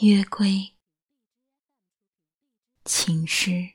月归，情诗。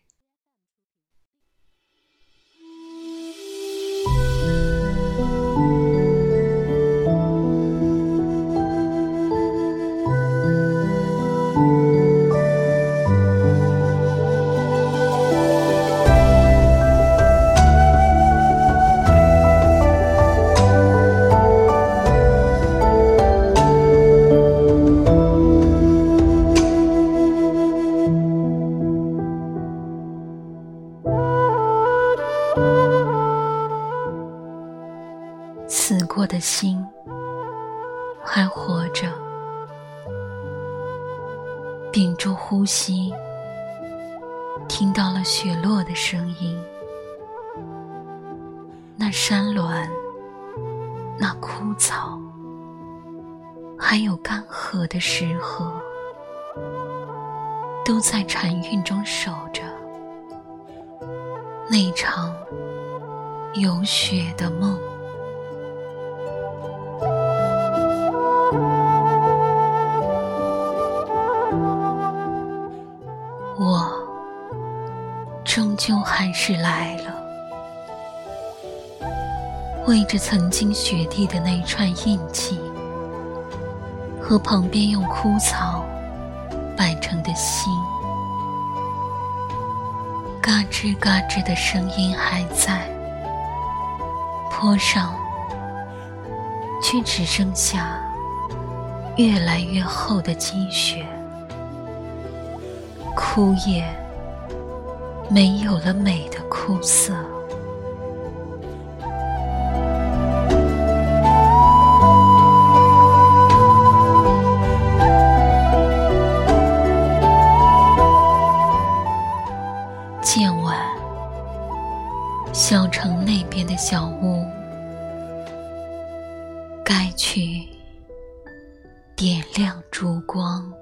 死过的心还活着，屏住呼吸，听到了雪落的声音。那山峦，那枯草，还有干涸的石河，都在禅韵中守着那场有雪的梦。我终究还是来了，为着曾经雪地的那一串印记，和旁边用枯草摆成的心，嘎吱嘎吱的声音还在，坡上却只剩下越来越厚的积雪。枯叶没有了美的枯色，渐晚，小城那边的小屋，该去点亮烛光。